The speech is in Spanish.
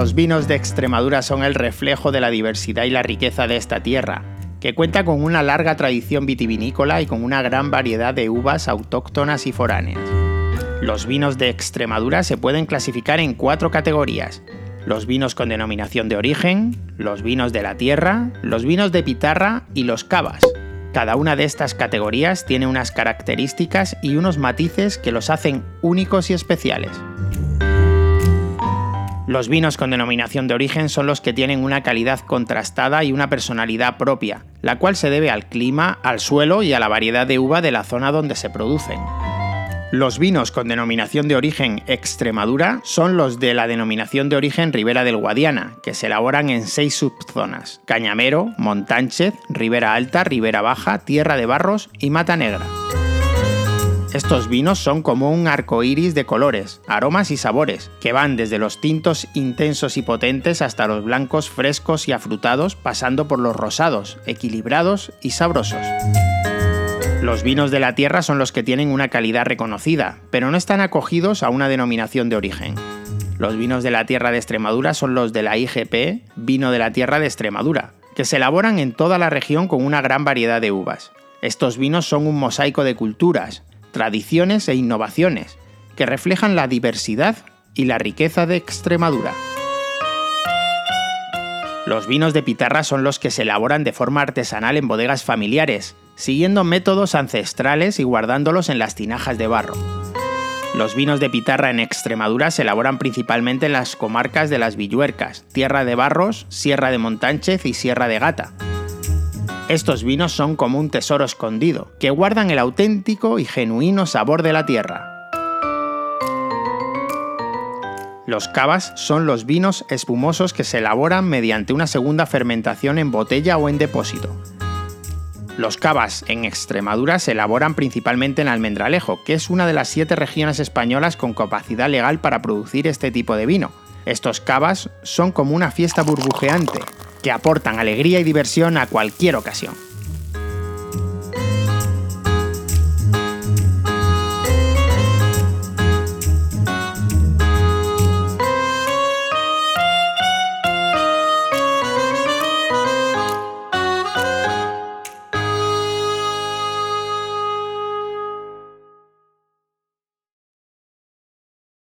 Los vinos de Extremadura son el reflejo de la diversidad y la riqueza de esta tierra, que cuenta con una larga tradición vitivinícola y con una gran variedad de uvas autóctonas y foráneas. Los vinos de Extremadura se pueden clasificar en cuatro categorías. Los vinos con denominación de origen, los vinos de la tierra, los vinos de pitarra y los cavas. Cada una de estas categorías tiene unas características y unos matices que los hacen únicos y especiales. Los vinos con denominación de origen son los que tienen una calidad contrastada y una personalidad propia, la cual se debe al clima, al suelo y a la variedad de uva de la zona donde se producen. Los vinos con denominación de origen Extremadura son los de la denominación de origen Ribera del Guadiana, que se elaboran en seis subzonas: Cañamero, Montánchez, Ribera Alta, Ribera Baja, Tierra de Barros y Mata Negra. Estos vinos son como un arco iris de colores, aromas y sabores, que van desde los tintos intensos y potentes hasta los blancos frescos y afrutados, pasando por los rosados, equilibrados y sabrosos. Los vinos de la tierra son los que tienen una calidad reconocida, pero no están acogidos a una denominación de origen. Los vinos de la tierra de Extremadura son los de la IGP, vino de la tierra de Extremadura, que se elaboran en toda la región con una gran variedad de uvas. Estos vinos son un mosaico de culturas, tradiciones e innovaciones, que reflejan la diversidad y la riqueza de Extremadura. Los vinos de pitarra son los que se elaboran de forma artesanal en bodegas familiares, siguiendo métodos ancestrales y guardándolos en las tinajas de barro. Los vinos de pitarra en Extremadura se elaboran principalmente en las comarcas de las Villuercas, Tierra de Barros, Sierra de Montánchez y Sierra de Gata, estos vinos son como un tesoro escondido, que guardan el auténtico y genuino sabor de la tierra. Los cavas son los vinos espumosos que se elaboran mediante una segunda fermentación en botella o en depósito. Los cavas en Extremadura se elaboran principalmente en Almendralejo, que es una de las siete regiones españolas con capacidad legal para producir este tipo de vino. Estos cavas son como una fiesta burbujeante, que aportan alegría y diversión a cualquier ocasión.